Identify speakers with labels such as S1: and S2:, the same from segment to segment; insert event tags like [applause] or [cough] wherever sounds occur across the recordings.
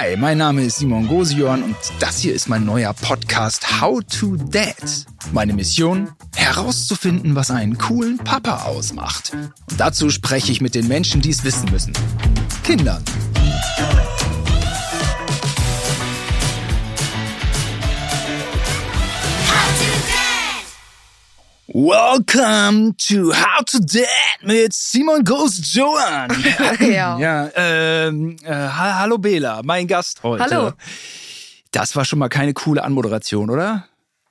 S1: Hi, mein Name ist Simon Gosion und das hier ist mein neuer Podcast How to Dad. Meine Mission? Herauszufinden, was einen coolen Papa ausmacht. Und dazu spreche ich mit den Menschen, die es wissen müssen. Kindern. Welcome to How to Dad mit Simon Goes Joan. [laughs]
S2: Ja.
S1: ja ähm, äh, ha- hallo Bela, mein Gast heute.
S2: Hallo.
S1: Das war schon mal keine coole Anmoderation, oder?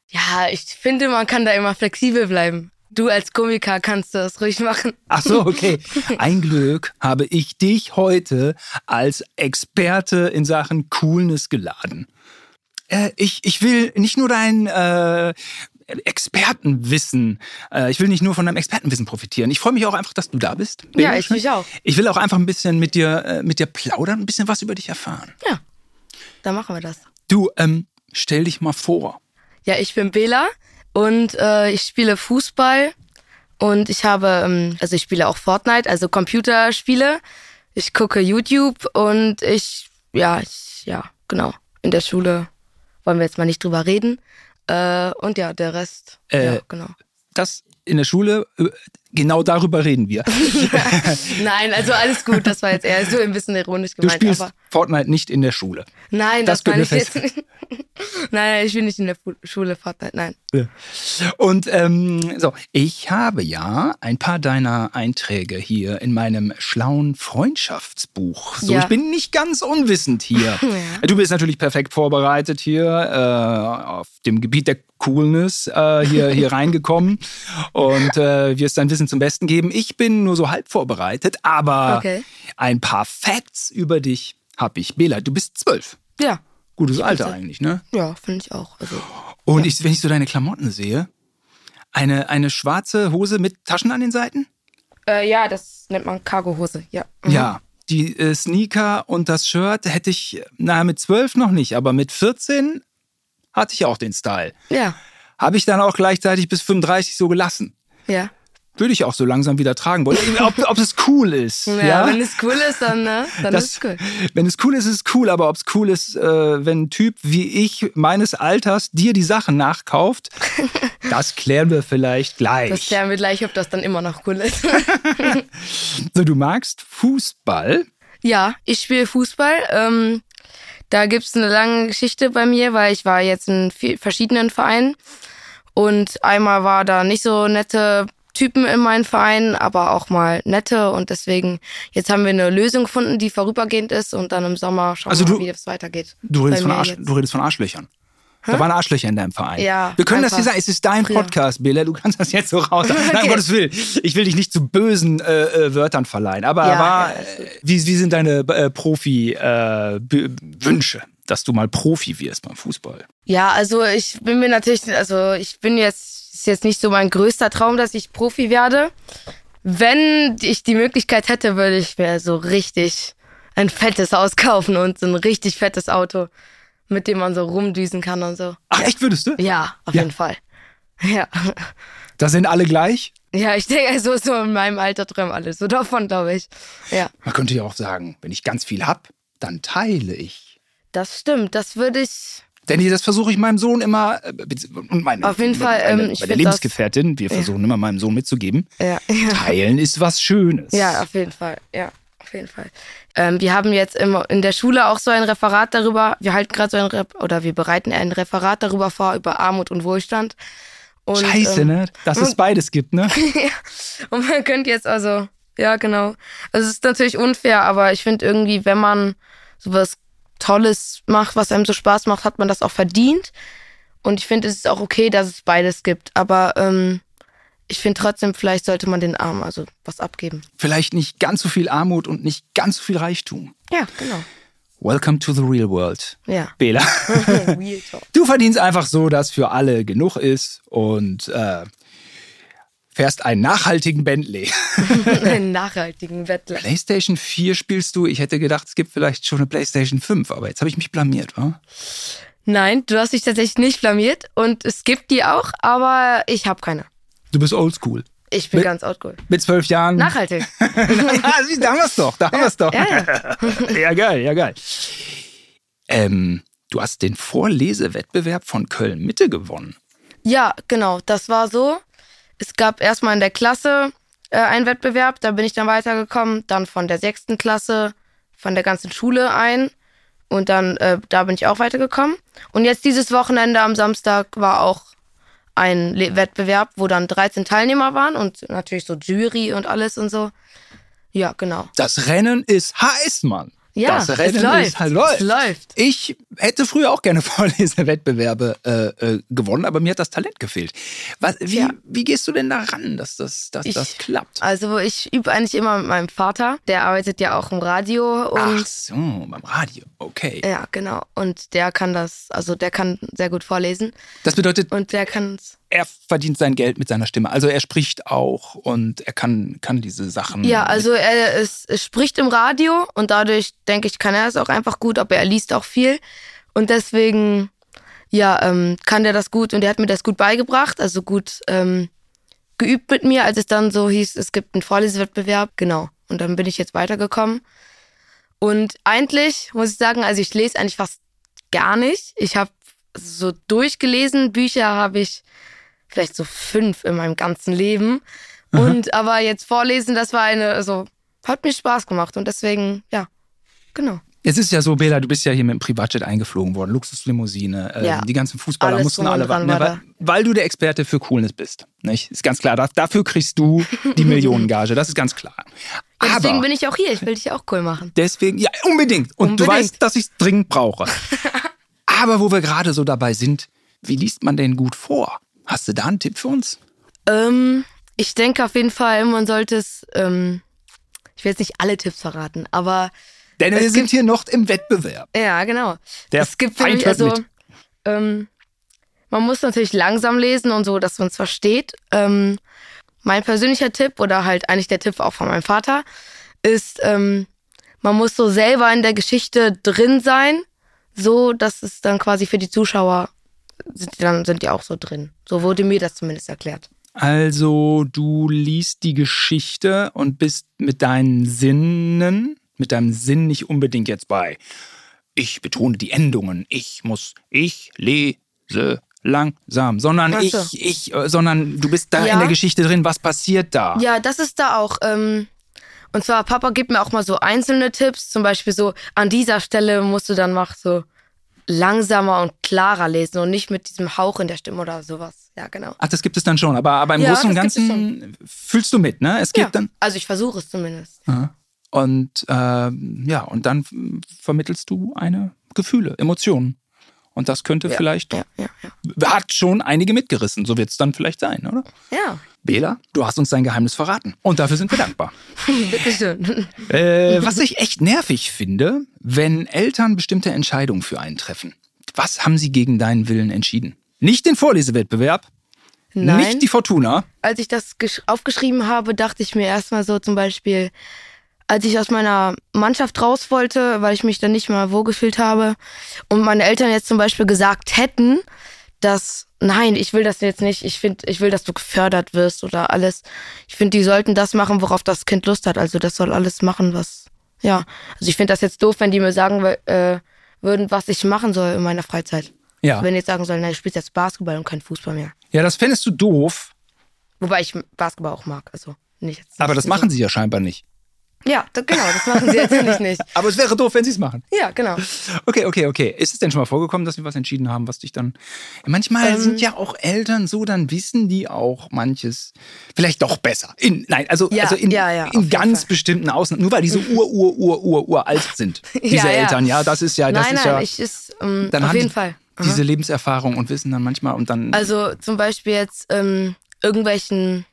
S2: Ja, ich finde, man kann da immer flexibel bleiben. Du als Komiker kannst das ruhig machen.
S1: Ach so, [laughs] okay. Ein Glück habe ich dich heute als Experte in Sachen Coolness geladen. Äh, ich, ich will nicht nur dein äh, Expertenwissen, äh, ich will nicht nur von deinem Expertenwissen profitieren. Ich freue mich auch einfach, dass du da bist.
S2: Ja,
S1: Bela
S2: ich mich auch.
S1: Ich will auch einfach ein bisschen mit dir, äh, mit dir plaudern, ein bisschen was über dich erfahren.
S2: Ja, dann machen wir das.
S1: Du, ähm, stell dich mal vor.
S2: Ja, ich bin Bela und äh, ich spiele Fußball und ich habe, ähm, also ich spiele auch Fortnite, also Computerspiele. Ich gucke YouTube und ich, ja, ich, ja, genau. In der Schule wollen wir jetzt mal nicht drüber reden. Äh, und ja, der Rest,
S1: Äh,
S2: ja, genau.
S1: Das in der Schule, äh, genau darüber reden wir. [laughs]
S2: Nein, also alles gut, das war jetzt eher so ein bisschen ironisch
S1: Du
S2: gemeint.
S1: spielst
S2: aber
S1: Fortnite nicht in der Schule.
S2: Nein,
S1: Das
S2: das, meine ich jetzt nicht. nein, ich bin nicht in der Schule Fortnite, nein.
S1: Und ähm, so, ich habe ja ein paar deiner Einträge hier in meinem schlauen Freundschaftsbuch. So,
S2: Ja.
S1: ich bin nicht ganz unwissend hier. [laughs] Du bist natürlich perfekt vorbereitet hier äh, auf dem Gebiet der Coolness äh, hier, [laughs] hier reingekommen und äh, wirst dein Wissen zum Besten geben. Ich bin nur so halb vorbereitet, aber
S2: Okay.
S1: ein paar Facts über dich habe ich. Bela, du bist zwölf.
S2: Ja,
S1: Gutes Alter eigentlich, ne?
S2: ja, finde ich auch. Also,
S1: Und ich, wenn ich so deine Klamotten sehe, eine, eine schwarze Hose mit Taschen an den Seiten?
S2: äh, ja, das nennt man Cargohose, ja. Mhm.
S1: Ja. Die äh, Sneaker und das Shirt hätte ich, na, mit zwölf noch nicht, aber mit 14 hatte ich auch den Style.
S2: Ja,
S1: Habe ich dann auch gleichzeitig bis 35 so gelassen.
S2: ja.
S1: Würde ich auch so langsam wieder tragen wollen. Ob, ob es cool ist.
S2: Ja,
S1: Ja,
S2: wenn es cool ist, dann, ne? dann
S1: Das-
S2: ist es cool.
S1: Wenn es cool ist, ist es cool, aber ob es cool ist, äh, wenn ein Typ wie ich meines Alters dir die Sachen nachkauft, [laughs] das klären wir vielleicht gleich.
S2: Das klären wir gleich, ob das dann immer noch cool ist. [laughs]
S1: So, du magst Fußball.
S2: ja, ich spiele Fußball. Ähm, da gibt's eine lange Geschichte bei mir, weil ich war jetzt in verschiedenen Vereinen. Und einmal war da nicht so nette Typen in meinem Verein, aber auch mal nette. Und deswegen, jetzt haben wir eine Lösung gefunden, die vorübergehend ist. Und dann im Sommer schauen
S1: Also
S2: wir
S1: du-
S2: mal, wie es weitergeht.
S1: Du redest, von, Arsch,
S2: jetzt.
S1: du redest von Arschlöchern. Da waren Arschlöcher in deinem Verein.
S2: Ja,
S1: Wir können das hier sagen. Es ist dein
S2: früher.
S1: Podcast, Bela. Du kannst das jetzt so raus. [laughs] Nein, um
S2: Okay.
S1: Gottes Willen. Ich will dich nicht zu bösen äh, äh, Wörtern verleihen. Aber
S2: Ja,
S1: war,
S2: ja,
S1: äh, wie, wie sind deine äh, Profi-Wünsche, dass du mal Profi wirst beim Fußball?
S2: Ja, also ich bin mir natürlich, also ich bin jetzt, ist jetzt nicht so mein größter Traum, dass ich Profi werde. Wenn ich die Möglichkeit hätte, würde ich mir so richtig ein fettes Haus kaufen und so ein richtig fettes Auto, mit dem man so rumdüsen kann und so.
S1: Ach, echt würdest du?
S2: Ja, auf
S1: Ja.
S2: jeden Fall. Ja.
S1: Da sind alle gleich?
S2: Ja, ich denke, so, so in meinem Alter träumen alle so davon, glaube ich. Ja,
S1: Man könnte ja auch sagen, wenn ich ganz viel hab, dann teile ich.
S2: das stimmt. Das würde ich.
S1: Denn das versuche ich meinem Sohn immer, äh, und meine,
S2: Auf jeden Fall,
S1: meine,
S2: ähm, ich
S1: meine
S2: find
S1: Lebensgefährtin, wir versuchen immer meinem Sohn mitzugeben,
S2: Ja, [laughs] ja.
S1: teilen ist was Schönes.
S2: Ja, auf jeden Fall. Ja, auf jeden Fall. Ähm, wir haben jetzt immer in der Schule auch so ein Referat darüber. Wir halten gerade so ein Rep oder wir bereiten ein Referat darüber vor über Armut und Wohlstand. Und,
S1: Scheiße,
S2: ähm,
S1: ne? Dass es beides gibt, ne? [laughs]
S2: Und man könnte jetzt also, ja genau. Also es ist natürlich unfair, aber ich finde irgendwie, wenn man sowas Tolles macht, was einem so Spaß macht, hat man das auch verdient. Und ich finde, es ist auch okay, dass es beides gibt. Aber ähm, ich finde trotzdem, vielleicht sollte man den Armen also was abgeben.
S1: Vielleicht nicht ganz so viel Armut und nicht ganz so viel Reichtum.
S2: Ja, genau.
S1: Welcome to the real world.
S2: Ja.
S1: Bela. [laughs]
S2: Real Talk.
S1: Du verdienst einfach so, dass für alle genug ist und äh, fährst einen nachhaltigen Bentley. [laughs]
S2: einen [laughs] nachhaltigen Wettler.
S1: PlayStation 4 spielst du. Ich hätte gedacht, es gibt vielleicht schon eine PlayStation 5, aber jetzt habe ich mich blamiert, wa?
S2: Nein, du hast dich tatsächlich nicht blamiert und es gibt die auch, aber ich habe keine.
S1: Du bist oldschool.
S2: Ich bin
S1: Mit-
S2: ganz oldschool.
S1: Mit zwölf Jahren.
S2: Nachhaltig. [laughs]
S1: ja, sieh, da haben wir's doch, da haben wir's doch.
S2: Ja, ja. [laughs]
S1: ja, geil, ja, geil. Ähm, du hast den Vorlesewettbewerb von Köln Mitte gewonnen.
S2: Ja, genau. Das war so. Es gab erstmal in der Klasse äh, einen Wettbewerb, da bin ich dann weitergekommen. Dann von der sechsten Klasse, von der ganzen Schule ein. Und dann, äh, da bin ich auch weitergekommen. Und jetzt dieses Wochenende am Samstag war auch ein Le Wettbewerb, wo dann 13 Teilnehmer waren und natürlich so Jury und alles und so. Ja, genau.
S1: Das Rennen ist heiß, Mann.
S2: Ja,
S1: das Rennen
S2: es läuft.
S1: Ist, halt läuft.
S2: Es läuft.
S1: Ich hätte früher auch gerne [laughs] Vorlesewettbewerbe äh, äh, gewonnen, aber mir hat das Talent gefehlt. Was, wie,
S2: Ja.
S1: wie gehst du denn daran, dass das, dass
S2: Ich-
S1: das klappt?
S2: Also ich übe eigentlich immer mit meinem Vater. Der arbeitet ja auch im Radio und
S1: Ach so, beim Radio. Okay.
S2: ja, genau. Und der kann das, also der kann sehr gut vorlesen
S1: Das bedeutet,
S2: und der kann
S1: er verdient sein Geld mit seiner Stimme. Also er spricht auch und er kann, kann diese Sachen.
S2: Ja, also er, ist, er spricht im Radio und dadurch, denke ich, kann er es auch einfach gut, aber er liest auch viel. Und deswegen, ja, ähm, kann der das gut und er hat mir das gut beigebracht, also gut ähm, geübt mit mir, als es dann so hieß, es gibt einen Vorlesewettbewerb. Genau. Und dann bin ich jetzt weitergekommen. Und eigentlich muss ich sagen, also ich lese eigentlich fast gar nicht. Ich habe so durchgelesen, Bücher habe ich vielleicht so fünf in meinem ganzen Leben. Und aber jetzt vorlesen, das war eine, also hat mir Spaß gemacht und deswegen, ja, genau.
S1: Es ist ja so, Bela, du bist ja hier mit dem Privatjet eingeflogen worden, Luxuslimousine, äh,
S2: Ja.
S1: die ganzen Fußballer
S2: Alles
S1: mussten alle warten,
S2: war
S1: ne, weil, weil du der Experte für Coolness bist. Nicht? Ist ganz klar. Da, dafür kriegst du die [laughs] Millionengage, das ist ganz klar.
S2: Ja, deswegen
S1: Aber
S2: bin ich auch hier. Ich will dich auch cool machen.
S1: deswegen, ja, unbedingt. Und du
S2: Unbedingt.
S1: weißt, dass ich es dringend brauche. [laughs] Aber wo wir gerade so dabei sind, wie liest man denn gut vor? Hast du da einen Tipp für uns?
S2: Ähm, ich denke auf jeden Fall, man sollte es, ähm, ich will jetzt nicht alle Tipps verraten, aber
S1: Denn wir sind
S2: gibt-
S1: hier noch im Wettbewerb.
S2: ja, genau.
S1: Der
S2: es gibt
S1: Feind
S2: nämlich, also, ähm, man muss natürlich langsam lesen und so, dass man es versteht. Ähm, mein persönlicher Tipp oder halt eigentlich der Tipp auch von meinem Vater ist, ähm, man muss so selber in der Geschichte drin sein, so dass es dann quasi für die Zuschauer sind die dann sind die auch so drin. So wurde mir das zumindest erklärt.
S1: Also du liest die Geschichte und bist mit deinen Sinnen, mit deinem Sinn nicht unbedingt jetzt bei. Ich betone die Endungen. Ich muss, ich lese langsam, sondern
S2: Ach
S1: ich, ich, äh, sondern du bist da
S2: Ja.
S1: in der Geschichte drin. Was passiert da?
S2: Ja, das ist da auch. Ähm, und zwar, Papa gibt mir auch mal so einzelne Tipps. Zum Beispiel so, an dieser Stelle musst du dann mal so langsamer und klarer lesen und nicht mit diesem Hauch in der Stimme oder sowas. Ja, genau.
S1: Ach, das gibt es dann schon. Aber, aber im
S2: Ja,
S1: Großen und Ganzen fühlst du mit, ne? Es geht
S2: Ja,
S1: dann.
S2: also ich versuche es zumindest.
S1: Aha. Und ähm, ja, und dann vermittelst du eine Gefühle, Emotionen. Und das könnte vielleicht,
S2: Ja, ja, ja.
S1: hat schon einige mitgerissen. So wird es dann vielleicht sein, oder?
S2: Ja,
S1: Bela, du hast uns dein Geheimnis verraten. Und dafür sind wir dankbar. [laughs]
S2: bitteschön.
S1: äh, was ich echt nervig finde, wenn Eltern bestimmte Entscheidungen für einen treffen. Was haben sie gegen deinen Willen entschieden? Nicht den Vorlesewettbewerb,
S2: Nein.
S1: nicht die Fortuna.
S2: Als ich das gesch- aufgeschrieben habe, dachte ich mir erstmal so zum Beispiel, als ich aus meiner Mannschaft raus wollte, weil ich mich dann nicht mehr wohlgefühlt habe und meine Eltern jetzt zum Beispiel gesagt hätten, dass nein, ich will das jetzt nicht, ich finde, ich will, dass du gefördert wirst oder alles. Ich finde, die sollten das machen, worauf das Kind Lust hat. Also das soll alles machen, was ja. Also ich finde das jetzt doof, wenn die mir sagen äh, würden, was ich machen soll in meiner Freizeit.
S1: Ja.
S2: Wenn die jetzt sagen sollen, nein, du spielst jetzt Basketball und kein Fußball mehr.
S1: Ja, das fändest du doof,
S2: Wobei ich Basketball auch mag, also nicht jetzt.
S1: aber das machen sie ja scheinbar nicht.
S2: Ja, da, genau, das machen sie jetzt nicht, nicht. [laughs]
S1: Aber es wäre doof, wenn sie es machen.
S2: Ja, genau.
S1: Okay, okay, okay. Ist es denn schon mal vorgekommen, dass sie was entschieden haben, was dich dann. Manchmal
S2: Ähm.
S1: sind ja auch Eltern so, dann wissen die auch manches vielleicht doch besser. In, nein, also,
S2: Ja,
S1: also in,
S2: ja, ja,
S1: in ganz
S2: Fall.
S1: bestimmten Ausnahmen. Nur weil die so ur, ur, ur, ur, uralt sind. [laughs] Diese. Eltern, ja, das ist ja, das
S2: nein,
S1: ist
S2: nein,
S1: ja.
S2: ich ist ähm,
S1: dann
S2: auf jeden
S1: die
S2: Fall. Aha.
S1: diese Lebenserfahrung und wissen dann manchmal und dann.
S2: Also zum Beispiel jetzt ähm, irgendwelchen,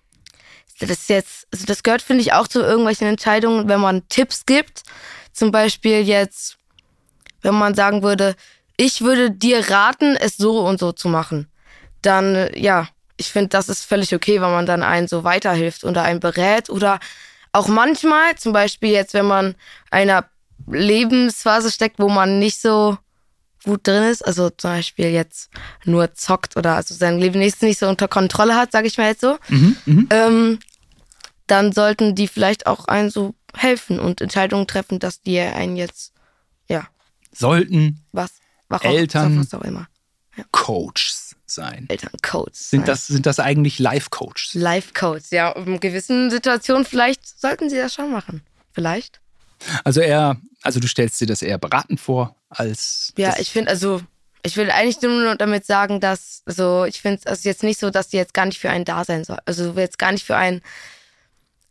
S2: das ist jetzt, also das gehört finde ich auch zu irgendwelchen Entscheidungen, wenn man Tipps gibt. Zum Beispiel jetzt, wenn man sagen würde, ich würde dir raten, es so und so zu machen, dann ja, ich finde, das ist völlig okay, wenn man dann einen so weiterhilft oder einen berät oder auch manchmal, zum Beispiel jetzt, wenn man einer Lebensphase steckt, wo man nicht so gut drin ist, also zum Beispiel jetzt nur zockt oder also sein Leben nicht, nicht so unter Kontrolle hat, sage ich mal jetzt so,
S1: mhm, mhm.
S2: ähm, dann sollten die vielleicht auch einen so helfen und Entscheidungen treffen, dass die einen jetzt, ja,
S1: sollten
S2: Was? Warum?
S1: Eltern-
S2: Was auch immer.
S1: Coaches sein.
S2: Elterncoaches.
S1: Sind das, sind das eigentlich Life-Coaches?
S2: Life-Coach? Ja, in gewissen Situationen vielleicht sollten sie das schon machen. Vielleicht.
S1: Also eher, also du stellst dir das eher beratend vor, als.
S2: Ja, ich finde, also, ich will eigentlich nur damit sagen, dass, also, ich finde es also jetzt nicht so, dass die jetzt gar nicht für einen da sein soll. Also, jetzt gar nicht für einen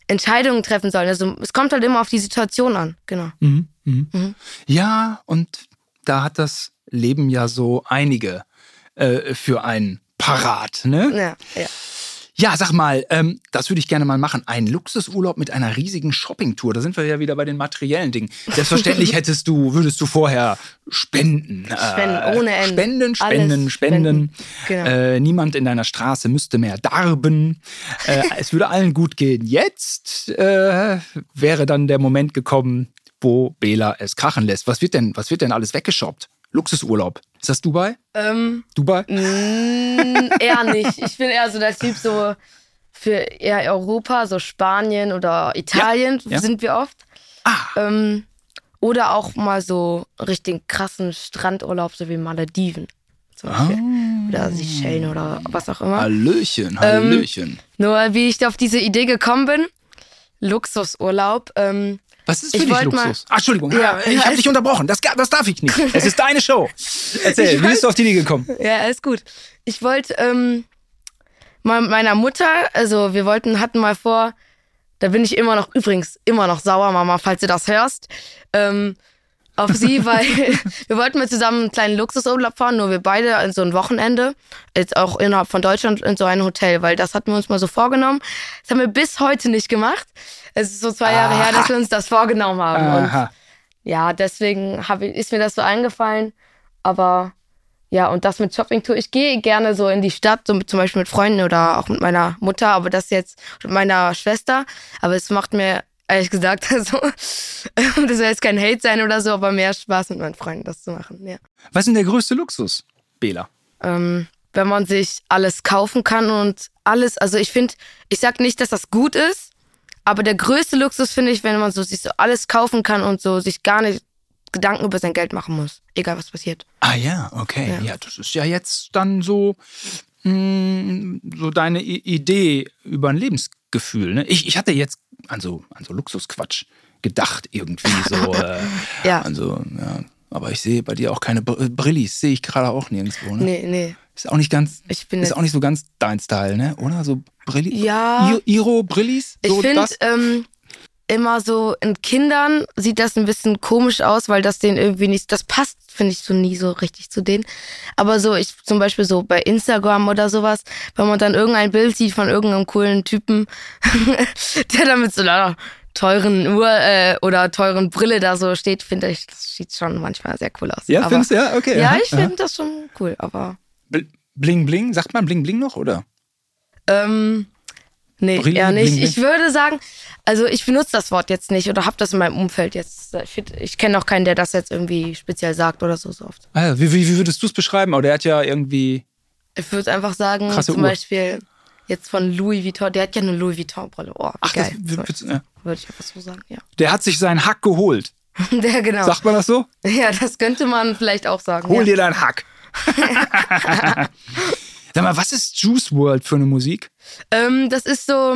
S2: Entscheidungen treffen sollen. Also, es kommt halt immer auf die Situation an. Genau.
S1: Mhm, mhm.
S2: Mhm.
S1: Ja, und da hat das Leben ja so einige äh, für einen parat, ne?
S2: Ja, ja.
S1: Ja, sag mal, ähm, das würde ich gerne mal machen. Ein Luxusurlaub mit einer riesigen Shoppingtour. Da sind wir ja wieder bei den materiellen Dingen. Selbstverständlich [laughs] hättest du, würdest du vorher spenden.
S2: Spenden ohne Ende.
S1: Spenden, spenden,
S2: Alles
S1: spenden.
S2: spenden. Genau.
S1: Äh, niemand in deiner Straße müsste mehr darben. Äh, [laughs] es würde allen gut gehen. Jetzt äh, wäre dann der Moment gekommen, wo Bela es krachen lässt. Was wird denn, was wird denn alles weggeshoppt? Luxusurlaub. Ist das Dubai?
S2: Ähm,
S1: Dubai?
S2: Eher nicht. Ich bin eher so der Typ so für eher Europa, so Spanien oder Italien
S1: Ja, ja.
S2: sind wir oft.
S1: Ah,
S2: Ähm, oder auch mal so richtig krassen Strandurlaub, so wie Malediven zum Beispiel.
S1: Ah.
S2: Oder Seychellen oder was auch immer.
S1: Hallöchen,
S2: Ähm,
S1: Hallöchen.
S2: Nur wie ich auf diese Idee gekommen bin, Luxusurlaub. Ähm,
S1: Was ist
S2: ich
S1: für dich
S2: wollt mal-
S1: Luxus? Ach, Entschuldigung,
S2: Ja,
S1: ja, ich habe dich unterbrochen. Das, das darf ich nicht. [laughs] Es ist deine Show. Erzähl,
S2: Ich
S1: wie bist du auf die Idee gekommen?
S2: Ja, alles gut. Ich wollte ähm, meiner Mutter, also wir wollten, hatten mal vor, da bin ich immer noch, übrigens immer noch sauer, Mama, falls du das hörst, ähm, auf sie, [laughs] weil [laughs] wir wollten mal zusammen einen kleinen Luxusurlaub fahren, nur wir beide in so ein Wochenende, jetzt auch innerhalb von Deutschland in so ein Hotel, weil das hatten wir uns mal so vorgenommen. Das haben wir bis heute nicht gemacht. Es ist so zwei Jahre her, dass wir uns das vorgenommen haben. Und
S1: Aha.
S2: ja, deswegen ich, ist mir das so eingefallen. Aber ja, und das mit Shoppingtour. Ich gehe gerne so in die Stadt, so mit, zum Beispiel mit Freunden oder auch mit meiner Mutter, aber das jetzt mit meiner Schwester. Aber es macht mir ehrlich gesagt, [laughs] also, das soll jetzt kein Hate sein oder so, aber mehr Spaß mit meinen Freunden das zu machen. Ja.
S1: Was ist denn der größte Luxus, Bela?
S2: Ähm, wenn man sich alles kaufen kann und alles, also ich finde, ich sag nicht, dass das gut ist, aber der größte Luxus finde ich, wenn man so sich so alles kaufen kann und so sich gar nicht Gedanken über sein Geld machen muss, egal was passiert.
S1: Ah ja, okay.
S2: Ja.
S1: Ja, das ist ja jetzt dann so, mh, so deine Idee über ein Lebensgefühl. Ne? Ich, ich hatte jetzt an so, an so Luxusquatsch gedacht irgendwie so. [laughs] Äh,
S2: Ja.
S1: Also, ja. Aber ich sehe bei dir auch keine Br Brillis, sehe ich gerade auch nirgendwo. Ne?
S2: Nee, nee.
S1: Ist auch nicht ganz,
S2: Ich bin
S1: ist auch nicht so ganz dein Style, ne? Oder so Brillis?
S2: Ja.
S1: I Iro Brillis?
S2: Ich
S1: So
S2: finde
S1: das?
S2: ähm, immer so in Kindern sieht das ein bisschen komisch aus, weil das denen irgendwie nicht, das passt, finde ich so nie so richtig zu denen. Aber so, ich zum Beispiel so bei Instagram oder sowas, wenn man dann irgendein Bild sieht von irgendeinem coolen Typen, [laughs] der da mit so einer teuren Uhr äh, oder teuren Brille da so steht, finde ich, das sieht schon manchmal sehr cool aus.
S1: Ja, findest du? Ja, okay.
S2: Ja,
S1: aha,
S2: ich finde das schon cool, aber
S1: Bling Bling, sagt man Bling Bling noch, oder?
S2: Ähm, nee,
S1: Brille,
S2: eher nicht.
S1: bling, bling.
S2: Ich würde sagen, also ich benutze das Wort jetzt nicht oder habe das in meinem Umfeld jetzt. Ich, kenne auch keinen, der das jetzt irgendwie speziell sagt oder so, so oft.
S1: Ja, wie, wie, würdest du es beschreiben? Aber der hat ja irgendwie.
S2: Ich würde einfach sagen, zum
S1: Uhr.
S2: Beispiel jetzt von Louis Vuitton, der hat ja eine Louis Vuitton-Brille. Oh,
S1: Ach, das
S2: geil.
S1: w-
S2: So,
S1: ja.
S2: würde ich einfach so sagen, ja.
S1: Der hat sich seinen Hack geholt. [laughs]
S2: Der, genau.
S1: Sagt man das so?
S2: Ja, das könnte man vielleicht auch sagen.
S1: Hol
S2: ja.
S1: dir deinen Hack. [laughs] Sag mal, was ist Juice World für eine Musik?
S2: Ähm, das ist so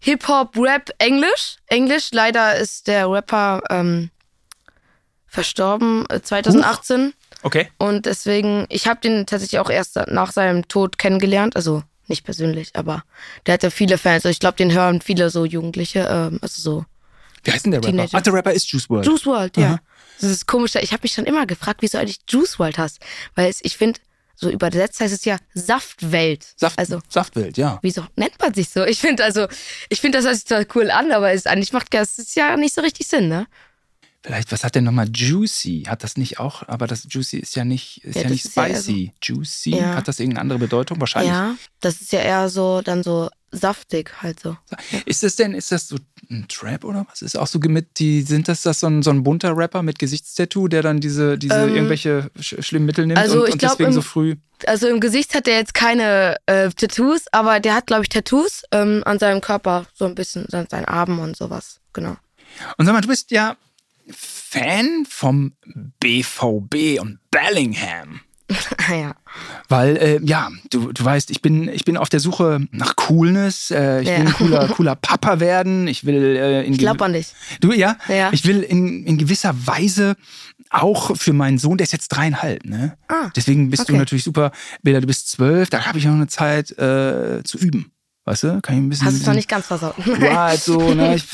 S2: Hip-Hop, Rap, Englisch. Englisch, leider ist der Rapper ähm, verstorben äh, 2018.
S1: Okay.
S2: Und deswegen, ich habe den tatsächlich auch erst nach seinem Tod kennengelernt. Also nicht persönlich, aber der hatte viele Fans. Also ich glaube, den hören viele so Jugendliche. Ähm, also so
S1: Wie heißt denn der Rapper?
S2: Teenager.
S1: Ach, der Rapper ist Juice World.
S2: Juice World, ja.
S1: Aha.
S2: Das ist komisch. Ich habe mich schon immer gefragt, wieso eigentlich Juice World hast. Weil es, ich finde, so übersetzt heißt es ja Saftwelt.
S1: Saft,
S2: Also
S1: Saftwelt, ja.
S2: Wieso nennt man sich so? Ich finde also, ich finde das hört sich total cool an, aber es eigentlich macht das ist ja nicht so richtig Sinn, ne?
S1: Vielleicht, was hat denn nochmal Juicy? Hat das nicht auch, aber das Juicy ist ja nicht, ist
S2: Ja,
S1: ja, nicht
S2: ist ja
S1: spicy. Juicy,
S2: Ja.
S1: hat das irgendeine andere Bedeutung? Wahrscheinlich.
S2: Ja, das ist ja eher so dann so saftig halt so.
S1: Ist das denn, ist das so ein Trap oder was? Ist auch so mit, die, sind das, das so ein, so ein bunter Rapper mit Gesichtstattoo, der dann diese, diese
S2: Ähm,
S1: irgendwelche sch schlimmen Mittel nimmt
S2: also
S1: und,
S2: ich
S1: und
S2: glaub,
S1: deswegen
S2: im-
S1: so früh?
S2: Also im Gesicht hat er jetzt keine äh, Tattoos, aber der hat, glaube ich, Tattoos ähm, an seinem Körper, so ein bisschen, an seinen Armen und sowas, genau.
S1: Und sag mal, du bist ja Fan vom BVB und Bellingham.
S2: Ah, [laughs] ja.
S1: Weil, äh, ja, du, du weißt, ich bin, ich bin auf der Suche nach Coolness. Äh, ich
S2: Ja.
S1: will ein cooler, cooler Papa werden. Ich will äh, in
S2: Ich glaube an dich.
S1: Du, ja?
S2: Ja.
S1: Ich will in, in gewisser Weise auch für meinen Sohn, der ist jetzt dreieinhalb, ne?
S2: Ah,
S1: Deswegen bist du
S2: okay.
S1: natürlich super. Bilder, du bist zwölf, da habe ich noch eine Zeit äh, zu üben. Weißt du? Kann ich ein bisschen.
S2: Hast du es noch nicht ganz versaut.
S1: Ja, halt [laughs] so, ne, ich,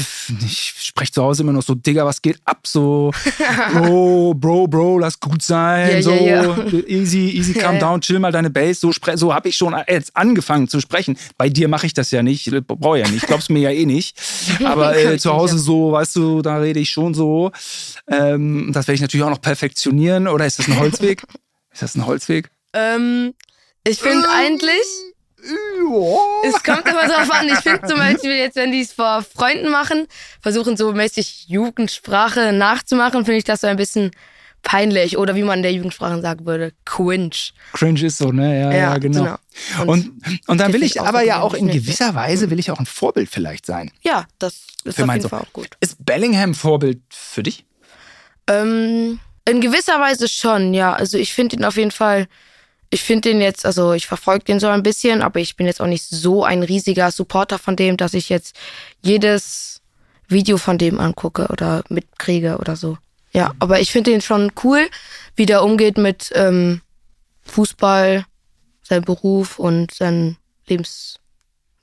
S1: ich spreche zu Hause immer noch so, Digga, was geht ab? So, [laughs] Bro, Bro, Bro, lass gut sein.
S2: Ja,
S1: so,
S2: ja, ja.
S1: easy, easy, calm down, chill mal deine Bass. So, spre- so habe ich schon jetzt angefangen zu sprechen. Bei dir mache ich das ja nicht, brauche ja nicht, glaubst mir ja eh nicht. Aber [laughs] äh, zu Hause so, weißt du, da rede ich schon so. Ähm, das werde ich natürlich auch noch perfektionieren. Oder ist das ein Holzweg? ist das ein Holzweg?
S2: ähm, ich finde eigentlich, es kommt aber drauf an. Ich finde zum Beispiel jetzt, wenn die es vor Freunden machen, versuchen so mäßig Jugendsprache nachzumachen, finde ich das so ein bisschen peinlich. Oder wie man in der Jugendsprache sagen würde, cringe.
S1: Cringe ist so, ne? Ja, ja,
S2: Ja,
S1: genau.
S2: genau.
S1: Und,
S2: Und
S1: und, dann will ich aber ja auch in gewisser Weise will ich auch ein Vorbild vielleicht sein.
S2: Ja, das ist
S1: Für
S2: auf jeden
S1: Sohn.
S2: Fall auch gut.
S1: Ist Bellingham Vorbild für dich?
S2: Ähm, in gewisser Weise schon, ja. Also ich finde ihn auf jeden Fall, ich finde den jetzt, also ich verfolge den so ein bisschen, aber ich bin jetzt auch nicht so ein riesiger Supporter von dem, dass ich jetzt jedes Video von dem angucke oder mitkriege oder so. Ja, aber ich finde den schon cool, wie der umgeht mit ähm, Fußball, sein Beruf und sein Lebens,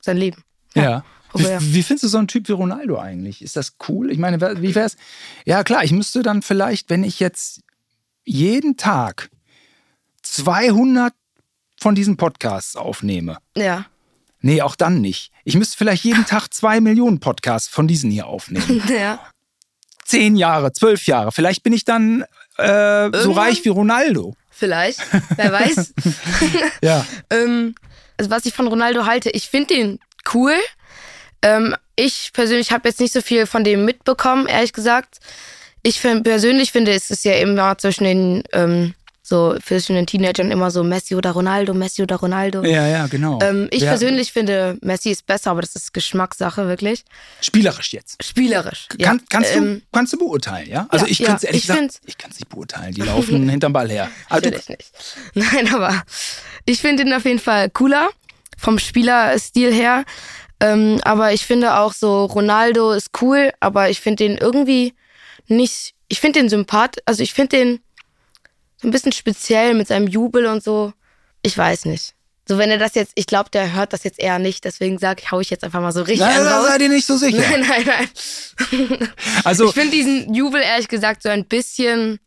S2: sein Leben.
S1: Ja.
S2: Aber
S1: Wie,
S2: ja.
S1: wie findest du so einen Typ wie Ronaldo eigentlich? Ist das cool? Ich meine, wie wär's? Ja, klar, ich müsste dann vielleicht, wenn ich jetzt jeden Tag 200 von diesen Podcasts aufnehme.
S2: Ja.
S1: Nee, auch dann nicht. Ich müsste vielleicht jeden [laughs] Tag zwei Millionen Podcasts von diesen hier aufnehmen. [laughs]
S2: Ja.
S1: Zehn Jahre, zwölf Jahre. Vielleicht bin ich dann äh, so reich wie Ronaldo.
S2: Vielleicht. Wer weiß. [laughs]
S1: Ja.
S2: Ähm, also was ich von Ronaldo halte, ich finde den cool. Ähm, ich persönlich habe jetzt nicht so viel von dem mitbekommen, ehrlich gesagt. Ich find, persönlich finde, es ist ja immer zwischen den ähm, so zwischen den Teenagern immer so Messi oder Ronaldo, Messi oder Ronaldo.
S1: Ja, ja, genau.
S2: Ähm, ich
S1: ja,
S2: persönlich finde, Messi ist besser, aber das ist Geschmackssache, wirklich.
S1: Spielerisch jetzt.
S2: Spielerisch. Ja.
S1: Kann, kannst, du,
S2: Ähm,
S1: kannst du beurteilen, ja? Also
S2: ja,
S1: ich kann es ehrlich
S2: ich find's-
S1: ich kann es nicht beurteilen. Die laufen [laughs] hinterm Ball her. Aber du,
S2: Natürlich nicht. Nein, aber ich finde ihn auf jeden Fall cooler vom Spielerstil her. Ähm, aber ich finde auch so, Ronaldo ist cool, aber ich finde den irgendwie nicht, ich finde den sympath, also ich finde den so ein bisschen speziell mit seinem Jubel und so. Ich weiß nicht. So, wenn er das jetzt, ich glaube, der hört das jetzt eher nicht, deswegen sag ich, hau ich jetzt einfach mal so richtig
S1: Nein, da seid ihr nicht so sicher. [laughs]
S2: Nein, nein, nein.
S1: Also,
S2: Ich finde diesen Jubel ehrlich gesagt so ein bisschen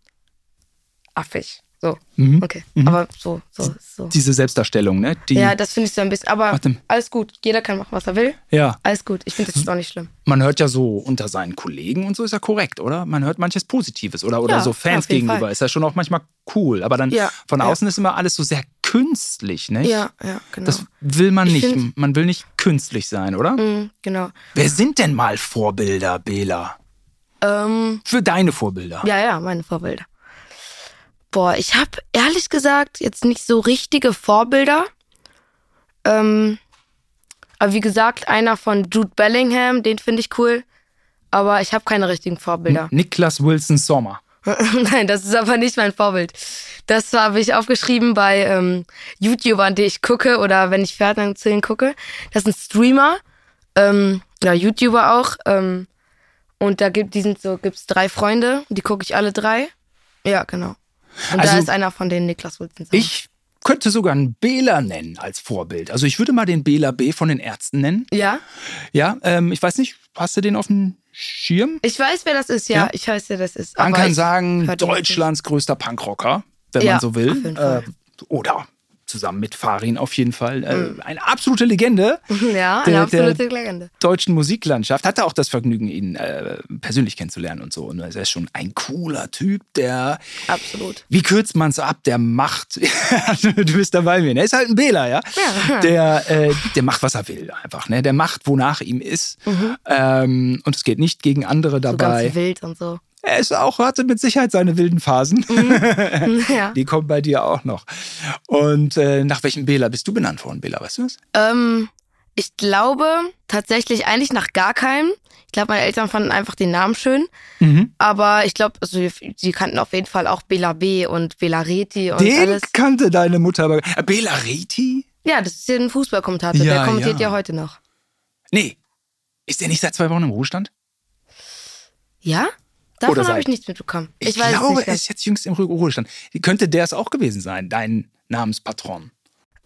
S2: affig. So,
S1: Mhm.
S2: okay. Aber so, so, so.
S1: diese Selbstdarstellung, ne? Die,
S2: Ja, das finde ich so ein bisschen. Aber
S1: Warte.
S2: alles gut. Jeder kann machen, was er will.
S1: ja,
S2: Alles gut. Ich finde das ist auch nicht schlimm.
S1: man hört ja so unter seinen Kollegen und so ist ja korrekt, oder? Man hört manches Positives oder, oder
S2: Ja,
S1: so Fans gegenüber.
S2: Fall.
S1: Ist ja schon auch manchmal cool. Aber dann
S2: Ja,
S1: von
S2: ja.
S1: außen ist immer alles so sehr künstlich, nicht?
S2: Ja, ja, genau.
S1: Das will man
S2: Ich
S1: nicht. man will nicht künstlich sein, oder?
S2: Mhm, genau.
S1: Wer sind denn mal Vorbilder, Bela?
S2: Ähm,
S1: Für deine Vorbilder.
S2: ja, ja, meine Vorbilder. Boah, ich habe ehrlich gesagt jetzt nicht so richtige Vorbilder. Ähm, aber wie gesagt, einer von Jude Bellingham, den finde ich cool. Aber ich habe keine richtigen Vorbilder.
S1: Niklas Wilson Sommer. [laughs]
S2: Nein, das ist aber nicht mein Vorbild. Das habe ich aufgeschrieben bei ähm, YouTubern, die ich gucke oder wenn ich Fernsehen gucke. Das sind Streamer, ähm, ja, YouTuber auch. Ähm, und da gibt die sind so, gibt's drei Freunde, die gucke ich alle drei. Ja, genau. Und
S1: Also,
S2: da ist einer von denen Niklas Wilson.
S1: Ich könnte sogar einen Bela nennen als Vorbild. Also ich würde mal den Bela B von den Ärzten nennen.
S2: Ja,
S1: Ja, ähm, ich weiß nicht, hast du den auf dem Schirm?
S2: ich weiß, wer das ist, ja.
S1: Ja.
S2: Ich weiß, wer das ist.
S1: Man kann sagen,
S2: den
S1: Deutschlands größter Punkrocker, wenn
S2: Ja,
S1: man so will.
S2: auf jeden Fall.
S1: Äh, oder zusammen mit Farin auf jeden Fall. Äh, Eine absolute Legende. [laughs]
S2: Ja,
S1: Der-
S2: eine absolute
S1: der-
S2: Legende.
S1: deutschen Musiklandschaft. Hatte auch das Vergnügen, ihn äh, persönlich kennenzulernen und so. Und er ist schon ein cooler Typ, der
S2: Absolut.
S1: wie kürzt man es ab? Der macht, [laughs] du bist dabei mir? Er ist halt ein Bela, ja?
S2: Ja.
S1: Der, äh, der macht, was er will, einfach, ne? Der macht, wonach ihm ist. Ähm, und es geht nicht gegen andere
S2: Mhm. So
S1: dabei.
S2: ganz wild und so.
S1: Er ist auch, hatte mit Sicherheit seine wilden Phasen.
S2: Ja. [laughs]
S1: Die kommen bei dir auch noch. Und äh, nach welchem Bela bist du benannt worden, Bela, weißt du das?
S2: Ähm, Ich glaube tatsächlich eigentlich nach gar keinem. Ich glaube, meine Eltern fanden einfach den Namen schön.
S1: Mhm.
S2: Aber ich glaube, also, sie kannten auf jeden Fall auch Bela B. und Bela Reti und
S1: Den
S2: alles.
S1: kannte deine Mutter aber. Äh, Bela Reti?
S2: Ja, das ist ja ein Fußballkommentator.
S1: Ja,
S2: der kommentiert
S1: ja.
S2: ja. heute noch.
S1: Nee. Ist der nicht seit zwei Wochen im Ruhestand?
S2: Ja? Davon habe ich nichts mitbekommen.
S1: Ich,
S2: Ich,
S1: glaube, er ist jetzt jüngst im Ru- Ruhestand. Könnte der es auch gewesen sein, dein Namenspatron?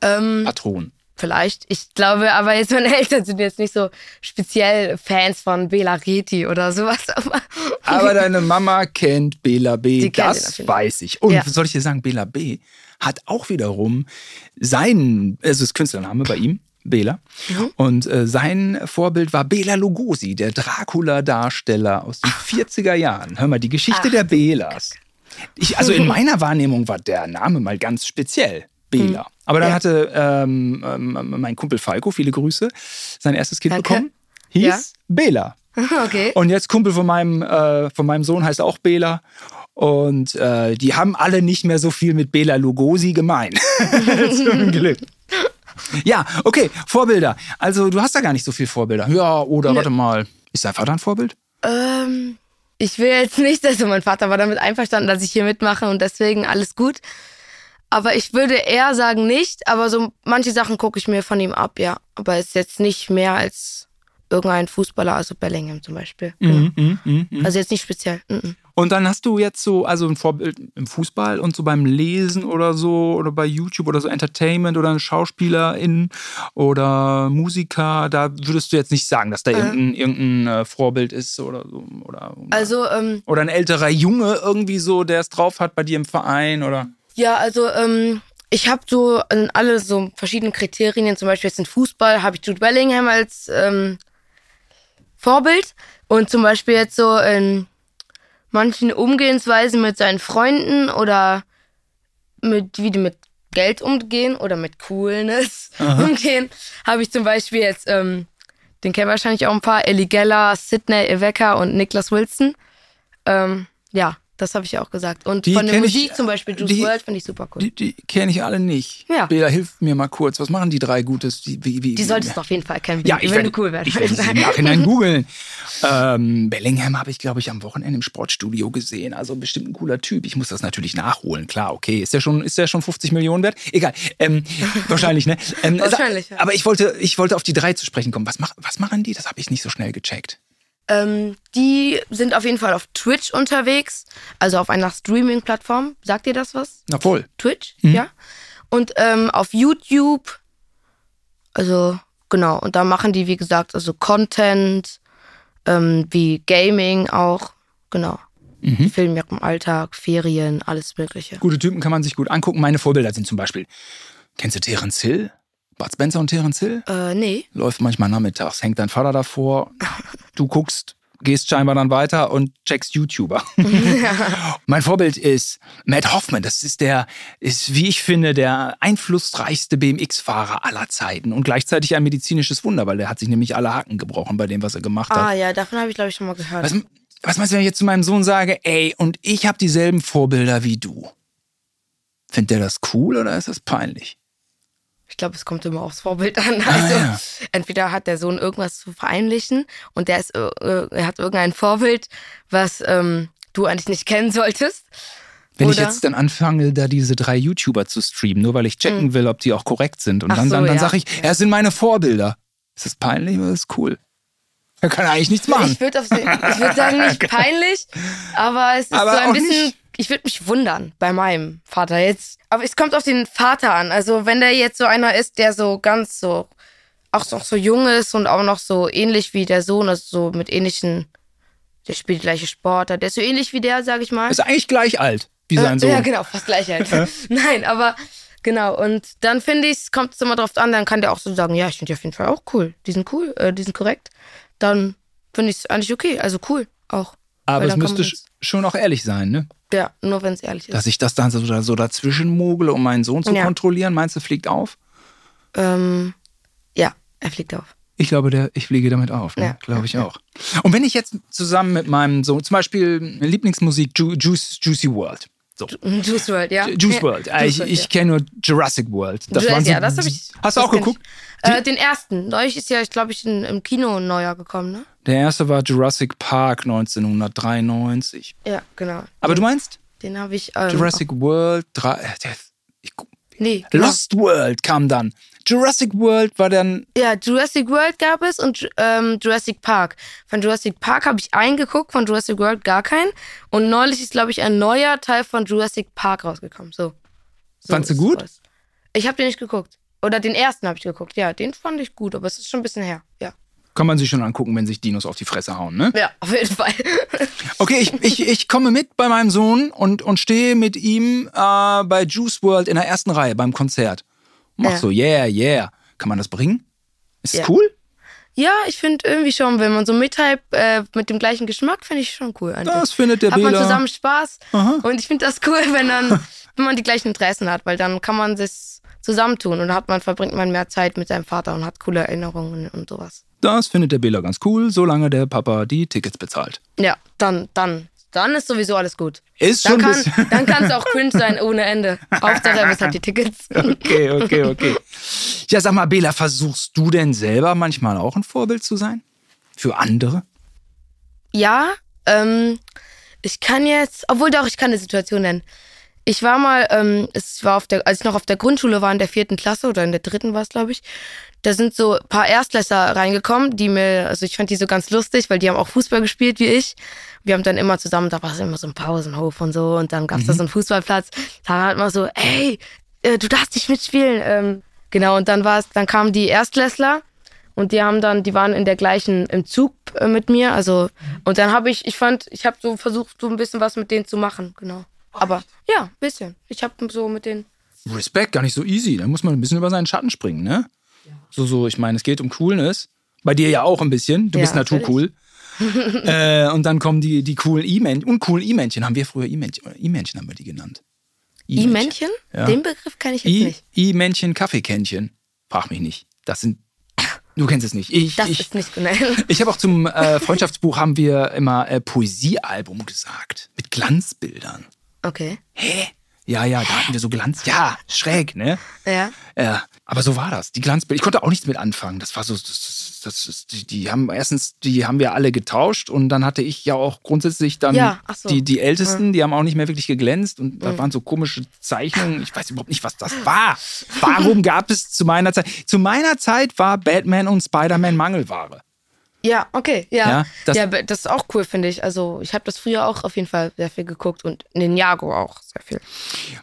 S2: Ähm,
S1: Patron.
S2: vielleicht. Ich glaube, aber jetzt meine Eltern sind jetzt nicht so speziell Fans von Bela Reti oder sowas. Aber,
S1: Aber deine Mama kennt Bela B.
S2: Auf
S1: das weiß ich. Und
S2: Ja.
S1: soll ich dir sagen, Bela B. hat auch wiederum seinen, also das Künstlername bei ihm, Bela.
S2: Mhm.
S1: Und äh, sein Vorbild war Bela Lugosi, der Dracula-Darsteller aus den 40er Jahren. Hör mal, die Geschichte
S2: Ach,
S1: der Belas. Ich, also in [laughs] meiner Wahrnehmung war der Name mal ganz speziell. Bela. Aber dann
S2: Mhm. Ja.
S1: hatte ähm, ähm, mein Kumpel Falco, viele Grüße, sein erstes Kind
S2: Danke.
S1: bekommen. Hieß
S2: Ja.
S1: Bela. [laughs]
S2: okay.
S1: Und jetzt Kumpel von meinem, äh, von meinem Sohn heißt auch Bela. Und äh, die haben alle nicht mehr so viel mit Bela Lugosi gemein. [laughs] Zum Glück. [laughs] Ja, okay, Vorbilder. Also du hast da gar nicht so viel Vorbilder. Ja, oder
S2: Nö.
S1: warte mal. Ist dein Vater ein Vorbild?
S2: Ähm, ich will jetzt nicht, also mein Vater war damit einverstanden, dass ich hier mitmache und deswegen alles gut. Aber ich würde eher sagen nicht, aber so manche Sachen gucke ich mir von ihm ab, ja. Aber ist jetzt nicht mehr als irgendein Fußballer, also Bellingham zum Beispiel. Genau.
S1: Mhm, mhm, mhm.
S2: Also jetzt nicht speziell.
S1: Und dann hast du jetzt so, also ein Vorbild im Fußball und so beim Lesen oder so oder bei YouTube oder so Entertainment oder ein Schauspielerin oder Musiker, da würdest du jetzt nicht sagen, dass da irgendein, irgendein äh, Vorbild ist oder so. Oder,
S2: Also, ähm,
S1: oder ein älterer Junge irgendwie so, der es drauf hat bei dir im Verein oder.
S2: ja, also, ähm, ich habe so in alle so verschiedene Kriterien, zum Beispiel jetzt in Fußball, habe ich Jude Bellingham als ähm, Vorbild und zum Beispiel jetzt so in manchen Umgehensweisen mit seinen Freunden oder mit wie die mit Geld umgehen oder mit Coolness umgehen, habe ich zum Beispiel jetzt, ähm, den kennen wahrscheinlich auch ein paar, Ellie Geller, Sidney Eveka und Niklas Wilson. Ähm, ja, das habe ich ja auch gesagt. Und
S1: Die
S2: von der
S1: kenn ich-
S2: Musik zum Beispiel, Juice
S1: die-
S2: WRLD, finde ich super cool.
S1: Die, die kenne ich alle nicht.
S2: Ja.
S1: Bela, hilf mir mal kurz. Was machen die drei Gutes? Die, wie, wie,
S2: Die solltest du auf jeden Fall kennen,
S1: Ja, ich
S2: wenn
S1: werde,
S2: du cool werden
S1: ich werde sie im Nachhinein [laughs] googeln. Ähm, Bellingham habe ich, glaube ich, am Wochenende im Sportstudio gesehen. Also bestimmt ein cooler Typ. Ich muss das natürlich nachholen. Klar, okay. Ist der schon, ist der schon 50 Millionen wert? Egal. Ähm, [laughs] wahrscheinlich, ne? Ähm,
S2: Wahrscheinlich, ja.
S1: Aber ich wollte, ich wollte auf die drei zu sprechen kommen. Was, mach, was machen die? Das habe ich nicht so schnell gecheckt.
S2: Ähm, die sind auf jeden Fall auf Twitch unterwegs, also auf einer Streaming-Plattform. Sagt ihr das was?
S1: Na voll.
S2: Twitch,
S1: Mhm.
S2: ja. Und ähm, auf YouTube, also genau, und da machen die, wie gesagt, also Content, ähm, wie Gaming auch, genau.
S1: Mhm.
S2: Film ihrem Alltag, Ferien, alles Mögliche.
S1: Gute Typen kann man sich gut angucken. Meine Vorbilder sind zum Beispiel, kennst du Terence Hill? Bud Spencer und Terence Hill?
S2: Äh, nee.
S1: läuft manchmal nachmittags, hängt dein Vater davor, [laughs] du guckst, gehst scheinbar dann weiter und checkst YouTuber. [laughs] [laughs] mein Vorbild ist Matt Hoffman, das ist der, ist, wie ich finde, der einflussreichste BMX-Fahrer aller Zeiten und gleichzeitig ein medizinisches Wunder, weil der hat sich nämlich alle Haken gebrochen bei dem, was er gemacht hat.
S2: Ah ja, davon habe ich, glaube ich, schon mal gehört.
S1: Was, was meinst du, wenn ich jetzt zu meinem Sohn sage, ey, und ich habe dieselben Vorbilder wie du? Findet der das cool oder ist das peinlich?
S2: Ich glaube, es kommt immer aufs Vorbild an. [laughs] Also
S1: ja.
S2: entweder hat der Sohn irgendwas zu vereinlichen und der ist, äh, äh, er hat irgendein Vorbild, was ähm, du eigentlich nicht kennen solltest.
S1: Wenn ich
S2: Oder-
S1: jetzt dann anfange, da diese drei YouTuber zu streamen, nur weil ich checken will, ob die auch korrekt sind. Und
S2: Ach
S1: dann,
S2: so,
S1: dann, dann
S2: ja.
S1: sage ich, ja, es sind meine Vorbilder. Ist das peinlich oder ist das cool? Er kann eigentlich nichts machen.
S2: Ich würde ich würd sagen, nicht [laughs] peinlich, aber es ist
S1: Aber
S2: so ein bisschen.
S1: nicht-
S2: Ich würde mich wundern bei meinem Vater jetzt. Aber es kommt auf den Vater an. Also wenn der jetzt so einer ist, der so ganz so auch noch so jung ist und auch noch so ähnlich wie der Sohn, also so mit ähnlichen, der spielt gleiche Sportart, der ist so ähnlich wie der, sag ich mal.
S1: Ist eigentlich gleich alt wie sein
S2: Äh,
S1: Sohn.
S2: Ja, genau, fast gleich halt. [laughs] Nein, aber genau. Und dann finde ich, es kommt es immer drauf an, dann kann der auch so sagen, ja, ich finde die auf jeden Fall auch cool. Die sind cool, äh, die sind korrekt. Dann finde ich es eigentlich okay. Also cool auch.
S1: Aber es müsste schon auch ehrlich sein, ne?
S2: Ja, nur wenn es ehrlich ist.
S1: Dass ich das dann so, so dazwischen mogle, um meinen Sohn zu
S2: Ja.
S1: kontrollieren. Meinst du, fliegt auf?
S2: Ähm, ja, er fliegt auf.
S1: Ich glaube, der, ich fliege damit auf, ne?
S2: Ja.
S1: glaube ich auch. Und wenn ich jetzt zusammen mit meinem Sohn, zum Beispiel Lieblingsmusik Ju Juice, Juicy World, So.
S2: Juice World, ja.
S1: Juice World.
S2: Ja,
S1: ich
S2: World,
S1: ich
S2: ja.
S1: kenne nur Jurassic World. Das
S2: Jurassic-
S1: so,
S2: ja, das hab ich-
S1: Hast du auch geguckt?
S2: Äh, den ersten. Neulich ist ja, ich glaube, ich in, im Kino ein neuer gekommen, ne?
S1: Der erste war Jurassic Park 1993.
S2: Ja, genau.
S1: Aber du meinst
S2: Den habe ich. Ähm,
S1: Jurassic World 3. äh, der- Ich,
S2: Nee, genau.
S1: Lost World kam dann. Jurassic World war dann.
S2: Ja, Jurassic World gab es und ähm, Jurassic Park. Von Jurassic Park habe ich einen geguckt, von Jurassic World gar keinen. Und neulich ist, glaube ich, ein neuer Teil von Jurassic Park rausgekommen. So. so
S1: Fandst du gut?
S2: es. Ich habe den nicht geguckt. Oder den ersten habe ich geguckt. Ja, den fand ich gut, aber es ist schon ein bisschen her. Ja.
S1: Kann man sich schon angucken, wenn sich Dinos auf die Fresse hauen, ne?
S2: Ja, auf jeden Fall. [laughs]
S1: Okay, ich, ich, ich komme mit bei meinem Sohn und, und stehe mit ihm äh, bei Juice World in der ersten Reihe beim Konzert. Mach
S2: Ja.
S1: so, yeah, yeah. Kann man das bringen? Ist
S2: Ja.
S1: cool?
S2: ja, ich finde irgendwie schon, wenn man so mithype äh, mit dem gleichen Geschmack, finde ich schon cool. Eigentlich.
S1: Das findet der
S2: hat man zusammen Spaß.
S1: Aha.
S2: Und ich finde das cool, wenn dann, [laughs] wenn man die gleichen Interessen hat, weil dann kann man das zusammentun und hat man, verbringt man mehr Zeit mit seinem Vater und hat coole Erinnerungen und sowas.
S1: Das findet der Bela ganz cool, solange der Papa die Tickets bezahlt.
S2: Ja, dann, dann, dann ist sowieso alles gut.
S1: Ist
S2: Dann
S1: schon
S2: kann dann kann es auch cringe [laughs] sein ohne Ende. Hauptsache, er hat die Tickets.
S1: Okay, okay, okay. Ja, sag mal, Bela, versuchst du denn selber manchmal auch ein Vorbild zu sein? Für andere?
S2: Ja, ähm, ich kann jetzt, obwohl doch, ich kann eine Situation nennen. Ich war mal, ähm, es war auf der, als ich noch auf der Grundschule war, in der vierten Klasse oder in der dritten war es, glaube ich, da sind so ein paar Erstklässler reingekommen, die mir, also ich fand die so ganz lustig, weil die haben auch Fußball gespielt wie ich. Wir haben dann immer zusammen, da war es immer so ein Pausenhof und so und dann gab es da so einen Fußballplatz. Da war halt mal so, ey, äh, du darfst nicht mitspielen. Ähm, genau, und dann war es, dann kamen die Erstklässler und die haben dann, die waren in der gleichen im Zug äh, mit mir. Also und dann habe ich, ich fand, ich habe so versucht, so ein bisschen was mit denen zu machen, genau. Aber ja, ein bisschen. Ich habe so mit denen.
S1: Respekt, gar nicht so easy. Da muss man ein bisschen über seinen Schatten springen, ne? So, so, ich meine, es geht um Coolness. Bei dir ja auch ein bisschen. Du
S2: Ja,
S1: bist naturcool. [laughs] äh, und dann kommen die, die coolen E-Männchen. Und coolen E-Männchen haben wir früher E-Männchen. E-Männchen haben wir die genannt.
S2: I-Männchen?
S1: Ja.
S2: Den Begriff kann ich jetzt
S1: I-
S2: nicht.
S1: I-Männchen, Kaffeekännchen. Frag mich nicht. Das sind. Du kennst es nicht. Ich,
S2: Das
S1: ich,
S2: ist nicht genau. [laughs]
S1: ich habe auch zum äh, Freundschaftsbuch haben wir immer äh, Poesiealbum gesagt. Mit Glanzbildern.
S2: Okay.
S1: Hä? Ja, ja, da hatten wir so Glanz. Ja, schräg, ne?
S2: Ja.
S1: Ja, aber so war das. Die Glanzbilder. Ich konnte auch nichts mit anfangen. Das war so, das, das, das, die, die haben erstens, die haben wir alle getauscht und dann hatte ich ja auch grundsätzlich dann
S2: Ja, so.
S1: die, die Ältesten, die haben auch nicht mehr wirklich geglänzt und da waren so komische Zeichnungen. Ich weiß überhaupt nicht, was das [laughs] war. Warum gab es zu meiner Zeit? Zu meiner Zeit war Batman und Spider-Man Mangelware.
S2: Ja, okay, ja.
S1: Ja, das-
S2: Ja, das, ist auch cool, finde ich. Also, ich habe das früher auch auf jeden Fall sehr viel geguckt und Ninjago auch sehr viel.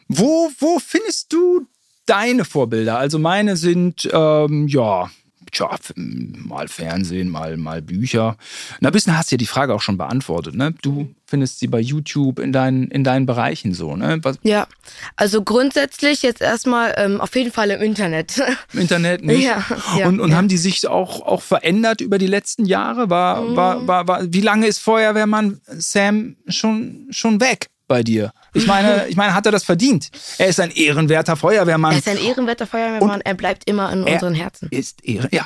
S1: Wo, wo findest du deine Vorbilder? Also meine sind, ähm, ja, tja, mal Fernsehen, mal, mal Bücher. Na, ein bisschen hast du ja die Frage auch schon beantwortet, ne? Du findest sie bei YouTube in deinen, in deinen Bereichen so, ne? Was,
S2: Ja, also grundsätzlich jetzt erstmal ähm, auf jeden Fall im Internet.
S1: Im Internet [laughs] nicht?
S2: Ja, ja,
S1: und und
S2: ja.
S1: haben die sich auch, auch verändert über die letzten Jahre? War,
S2: Mhm.
S1: war, war, war, wie lange ist Feuerwehrmann Sam schon, schon weg bei dir? Ich meine, ich meine, hat er das verdient? Er ist ein ehrenwerter Feuerwehrmann.
S2: er ist ein ehrenwerter Feuerwehrmann, er bleibt immer in
S1: Er
S2: unseren Herzen.
S1: Ist Ehren, ja.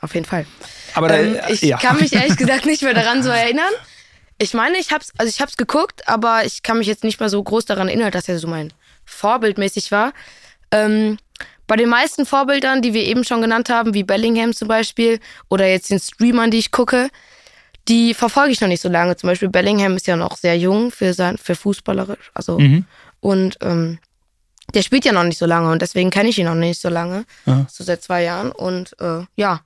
S2: Auf jeden Fall.
S1: Aber da,
S2: Ähm, ich
S1: ja.
S2: kann mich ehrlich gesagt nicht mehr daran so [laughs] erinnern. Ich meine, ich hab's, also ich hab's geguckt, aber ich kann mich jetzt nicht mehr so groß daran erinnern, dass er so mein Vorbildmäßig war. Ähm, bei den meisten Vorbildern, die wir eben schon genannt haben, wie Bellingham zum Beispiel, oder jetzt den Streamern, die ich gucke, die verfolge ich noch nicht so lange. Zum Beispiel Bellingham ist ja noch sehr jung für sein, für fußballerisch, also
S1: Mhm.
S2: und ähm, der spielt ja noch nicht so lange und deswegen kenne ich ihn noch nicht so lange,
S1: Ja.
S2: so seit zwei Jahren und äh, ja,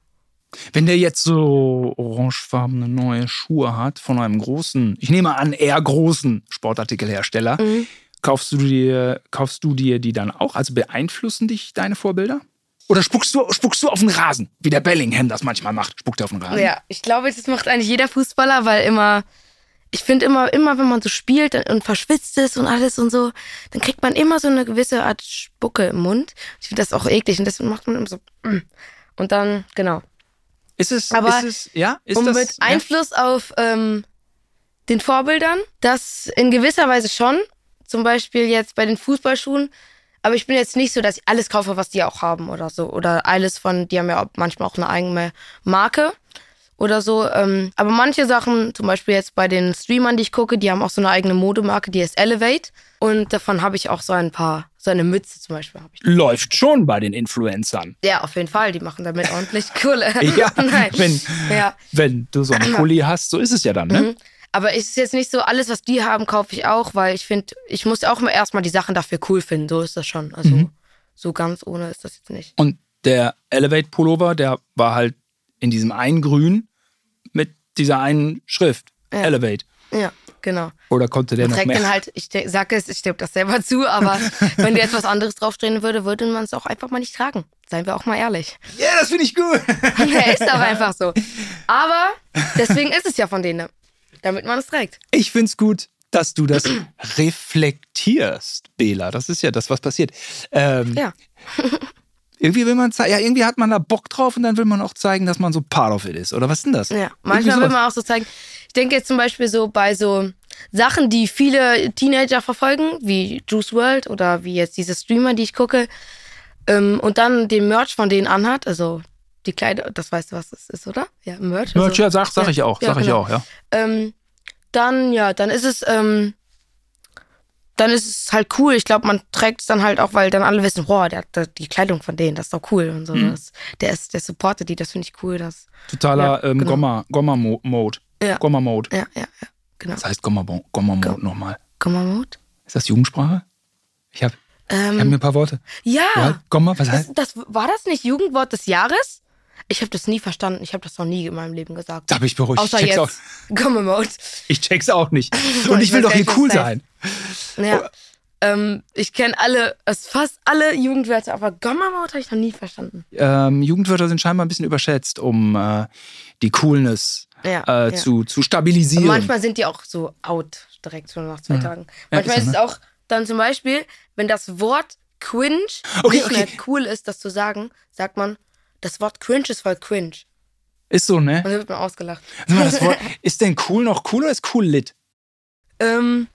S1: Wenn der jetzt so orangefarbene neue Schuhe hat von einem großen, ich nehme an, eher großen Sportartikelhersteller,
S2: Mhm.
S1: kaufst du dir, kaufst du dir die dann auch? Also beeinflussen dich deine Vorbilder? Oder spuckst du, spuckst du auf den Rasen, wie der Bellingham das manchmal macht? Spuckt er auf den Rasen?
S2: Ja, ich glaube, das macht eigentlich jeder Fußballer, weil immer, ich finde immer, immer, wenn man so spielt und verschwitzt ist und alles und so, dann kriegt man immer so eine gewisse Art Spucke im Mund. Ich finde das auch eklig und deswegen macht man immer so. mm. Und dann, genau.
S1: Ist es,
S2: Aber
S1: ist es, ja? Ist
S2: und
S1: das,
S2: mit
S1: ja?
S2: Einfluss auf ähm, den Vorbildern, das in gewisser Weise schon. Zum Beispiel jetzt bei den Fußballschuhen. Aber ich bin jetzt nicht so, dass ich alles kaufe, was die auch haben oder so. Oder alles von, die haben ja auch manchmal auch eine eigene Marke. oder so. Ähm, aber manche Sachen, zum Beispiel jetzt bei den Streamern, die ich gucke, die haben auch so eine eigene Modemarke, die heißt Elevate. Und davon habe ich auch so ein paar, so eine Mütze zum Beispiel habe ich.
S1: Läuft schon bei den Influencern.
S2: Ja, auf jeden Fall. Die machen damit ordentlich Kohle. [laughs]
S1: Ja, [laughs]
S2: Nein.
S1: wenn,
S2: Ja.
S1: wenn du so einen Pulli hast, so ist es ja dann, ne?
S2: Mhm. Aber es ist jetzt nicht so, alles, was die haben, kaufe ich auch, weil ich finde, ich muss auch mal erstmal die Sachen dafür cool finden. So ist das schon. Also
S1: Mhm.
S2: so ganz ohne ist das jetzt nicht.
S1: Und der Elevate Pullover, der war halt in diesem einen Grün mit dieser einen Schrift.
S2: Ja.
S1: Elevate.
S2: Ja, genau.
S1: Oder konnte der noch
S2: trägt
S1: mehr?
S2: den halt, ich de- sag es, ich stimme das selber zu, aber [laughs] wenn dir etwas anderes draufstehen würde, würde man es auch einfach mal nicht tragen. Seien wir auch mal ehrlich.
S1: Ja, das finde ich gut. [laughs]
S2: Ja, ist auch einfach so. Aber deswegen ist es ja von denen, damit man es trägt.
S1: Ich finde es gut, dass du das [clears throat] reflektierst, Bela. Das ist ja das, was passiert. Ähm,
S2: Ja. [laughs]
S1: Irgendwie will man zeigen, ja, irgendwie hat man da Bock drauf und dann will man auch zeigen, dass man so part of it ist. Oder was ist denn das?
S2: Ja, manchmal will man auch so zeigen. Ich denke jetzt zum Beispiel so bei so Sachen, die viele Teenager verfolgen, wie Juice World oder wie jetzt diese Streamer, die ich gucke, ähm, und dann den Merch von denen anhat, also die Kleider, das weißt du, was das ist, oder? Ja, Merch.
S1: Merch,
S2: also,
S1: ja, sag, sag ich auch,
S2: ja,
S1: sag ich
S2: genau.
S1: auch, ja.
S2: ähm, dann, ja, dann ist es, ähm, dann ist es halt cool. Ich glaube, man trägt es dann halt auch, weil dann alle wissen, boah, der hat die Kleidung von denen, das ist doch cool und so.
S1: Mhm.
S2: Das, der ist, der supportet die, das finde ich cool. Das,
S1: Totaler
S2: Ja,
S1: ähm,
S2: genau.
S1: Gomma, Gomma Mo- Mode.
S2: Ja.
S1: Gomma Mode.
S2: ja, ja, ja, genau.
S1: Was heißt Gomma, Mo- Gomma Mode nochmal?
S2: Gomma-Mode?
S1: Ist das Jugendsprache? Ich habe
S2: Ähm,
S1: hab mir ein paar Worte.
S2: ja,
S1: Ja, Gomma, was heißt?
S2: das, das, war das nicht Jugendwort des Jahres? Ich habe das nie verstanden. Ich habe das noch nie in meinem Leben gesagt.
S1: Da bin ich beruhigt.
S2: Außer
S1: ich, check's auch,
S2: jetzt. Gomma-Mode.
S1: ich check's auch nicht. [laughs] Und ich
S2: Ich
S1: will doch hier cool sein.
S2: Ja. Ähm, ich kenne alle, fast alle Jugendwörter, aber Gomma-Mode habe ich noch nie verstanden.
S1: Ähm, Jugendwörter sind scheinbar ein bisschen überschätzt, um äh, die Coolness
S2: Ja,
S1: äh,
S2: ja.
S1: zu, zu
S2: Und
S1: stabilisieren.
S2: manchmal sind die auch so out direkt schon nach zwei Tagen.
S1: Ja,
S2: Manchmal
S1: ist
S2: ist
S1: so,
S2: es auch dann zum Beispiel, wenn das Wort cringe
S1: Okay,
S2: nicht
S1: okay.
S2: mehr cool ist, das zu sagen, sagt man, das Wort cringe ist voll cringe.
S1: ist so, ne?
S2: Und dann wird man ausgelacht.
S1: Das Wort, [laughs] ist denn cool noch cool oder ist cool lit?
S2: Ähm,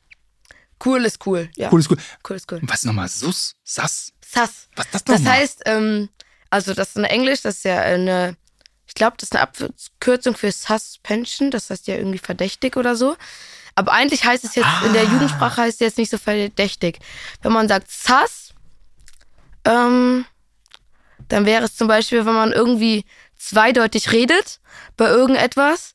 S2: cool ist cool. Ja,
S1: Cool ist cool.
S2: cool ist cool.
S1: Was nochmal? Sus? Sass?
S2: Sass.
S1: Was ist das
S2: Das
S1: nochmal?
S2: heißt, ähm, also das ist in Englisch, das ist ja eine, ich glaube, das ist eine Abkürzung für Suspension, das heißt ja irgendwie verdächtig oder so. Aber eigentlich heißt es jetzt, in der
S1: Ah.
S2: Jugendsprache heißt es jetzt nicht so verdächtig. Wenn man sagt sus, ähm, dann wäre es zum Beispiel, wenn man irgendwie zweideutig redet bei irgendetwas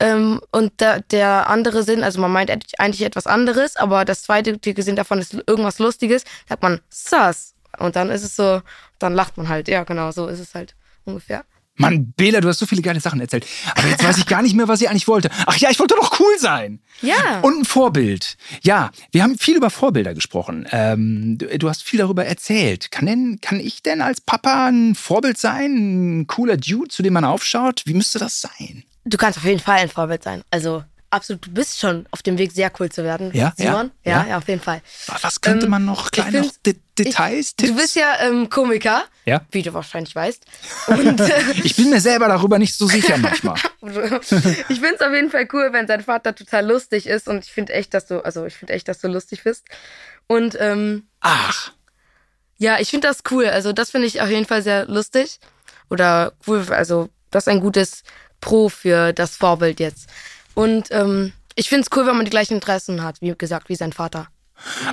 S2: ähm, und der, der andere Sinn, also man meint eigentlich etwas anderes, aber das zweideutige Sinn davon ist irgendwas Lustiges, sagt man sus. Und dann ist es so, dann lacht man halt. Ja, genau, so ist es halt ungefähr.
S1: Mann, Bela, du hast so viele geile Sachen erzählt. Aber jetzt weiß ich gar nicht mehr, was ich eigentlich wollte. Ach ja, ich wollte doch cool sein.
S2: Ja.
S1: Und ein Vorbild. Ja, wir haben viel über Vorbilder gesprochen. Ähm, du, du hast viel darüber erzählt. Kann, denn, kann ich denn als Papa ein Vorbild sein? Ein cooler Dude, zu dem man aufschaut? Wie müsste das sein?
S2: Du kannst auf jeden Fall ein Vorbild sein. Also absolut, du bist schon auf dem Weg, sehr cool zu werden.
S1: Ja,
S2: Simon?
S1: ja,
S2: Ja,
S1: ja.
S2: auf jeden Fall.
S1: Was könnte
S2: Ähm,
S1: man noch?
S2: ich
S1: Kleine De Details, Tipps?
S2: Du bist ja ähm, Komiker,
S1: ja.
S2: wie du wahrscheinlich weißt. Und äh, [laughs]
S1: Ich bin mir selber darüber nicht so sicher manchmal. [laughs]
S2: ich finde es auf jeden Fall cool, wenn sein Vater total lustig ist. Und ich finde echt, dass du, also ich finde echt, dass du lustig bist. Und ähm,
S1: Ach,
S2: ja, ich finde das cool. Also das finde ich auf jeden Fall sehr lustig. Oder cool, also das ist ein gutes Pro für das Vorbild jetzt. Und ähm, ich finde es cool, wenn man die gleichen Interessen hat, wie gesagt, wie sein Vater.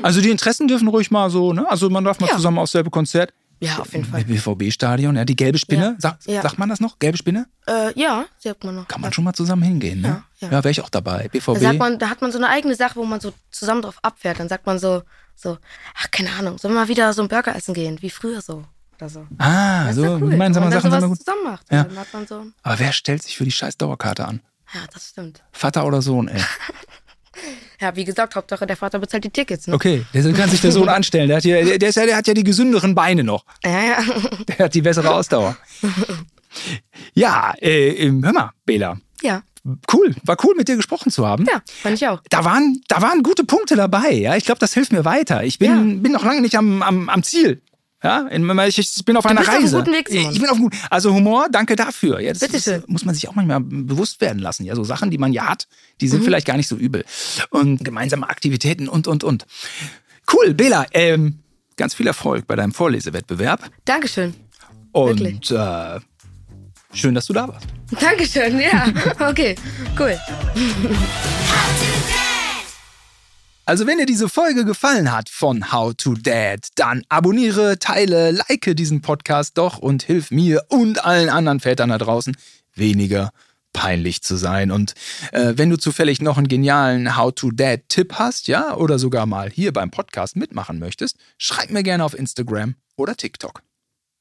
S1: also die Interessen dürfen ruhig mal so, ne? Also man darf mal
S2: Ja.
S1: zusammen aufs selbe Konzert.
S2: Ja, auf jeden Fall.
S1: BVB-Stadion, ja, die gelbe Spinne.
S2: Ja.
S1: Sag,
S2: Ja.
S1: Sagt man das noch? Gelbe Spinne?
S2: Äh, ja, sagt man noch.
S1: Kann man schon mal zusammen hingehen, ne?
S2: Ja,
S1: wäre ich auch dabei.
S2: Da,
S1: BVB.
S2: sagt man, da hat man so eine eigene Sache, wo man so zusammen drauf abfährt. Dann sagt man so, so, ach, keine Ahnung, sollen wir mal wieder so einen Burger essen gehen, wie früher so. Oder so.
S1: ah,
S2: Das
S1: so
S2: cool.
S1: gemeinsame
S2: Wenn man
S1: Sachen sind
S2: sowas
S1: gut.
S2: zusammen macht.
S1: Ja.
S2: Dann hat man so,
S1: Aber wer stellt sich für die scheiß Dauerkarte an?
S2: Ja, das stimmt.
S1: Vater oder Sohn, ey. [laughs]
S2: Ja, wie gesagt, Hauptsache der Vater bezahlt die Tickets. Ne?
S1: Okay, der kann sich der Sohn anstellen. Der hat, hier, der, ja, der hat ja die gesünderen Beine noch.
S2: Ja, ja. [laughs]
S1: Der hat die bessere Ausdauer. [laughs] Ja, äh, hör mal, Bela.
S2: Ja,
S1: Cool, war cool mit dir gesprochen zu haben.
S2: ja, fand ich auch.
S1: Da waren, da waren gute Punkte dabei. Ja, ich glaube, das hilft mir weiter. Ich bin,
S2: Ja.
S1: bin noch lange nicht am, am, am Ziel. Ja, ich, ich bin auf einer
S2: bist auf einem
S1: Reise.
S2: guten Weg, Simon.
S1: ich bin auf einem guten Also Humor, danke dafür. Ja, das,
S2: Bitteschön.
S1: das muss man sich auch manchmal bewusst werden lassen. Ja, so Sachen, die man ja hat, die
S2: Mhm.
S1: sind vielleicht gar nicht so übel. Und gemeinsame Aktivitäten und, und, und. Cool, Bela, ähm, ganz viel Erfolg bei deinem Vorlesewettbewerb.
S2: Dankeschön.
S1: Und
S2: Wirklich.
S1: äh, Schön, dass du da warst.
S2: Dankeschön, ja. [laughs] Okay, cool.
S1: Also wenn dir diese Folge gefallen hat von How to Dad, dann abonniere, teile, like diesen Podcast doch und hilf mir und allen anderen Vätern da draußen weniger peinlich zu sein. Und äh, wenn du zufällig noch einen genialen How to Dad Tipp hast, ja, oder sogar mal hier beim Podcast mitmachen möchtest, schreib mir gerne auf Instagram oder TikTok.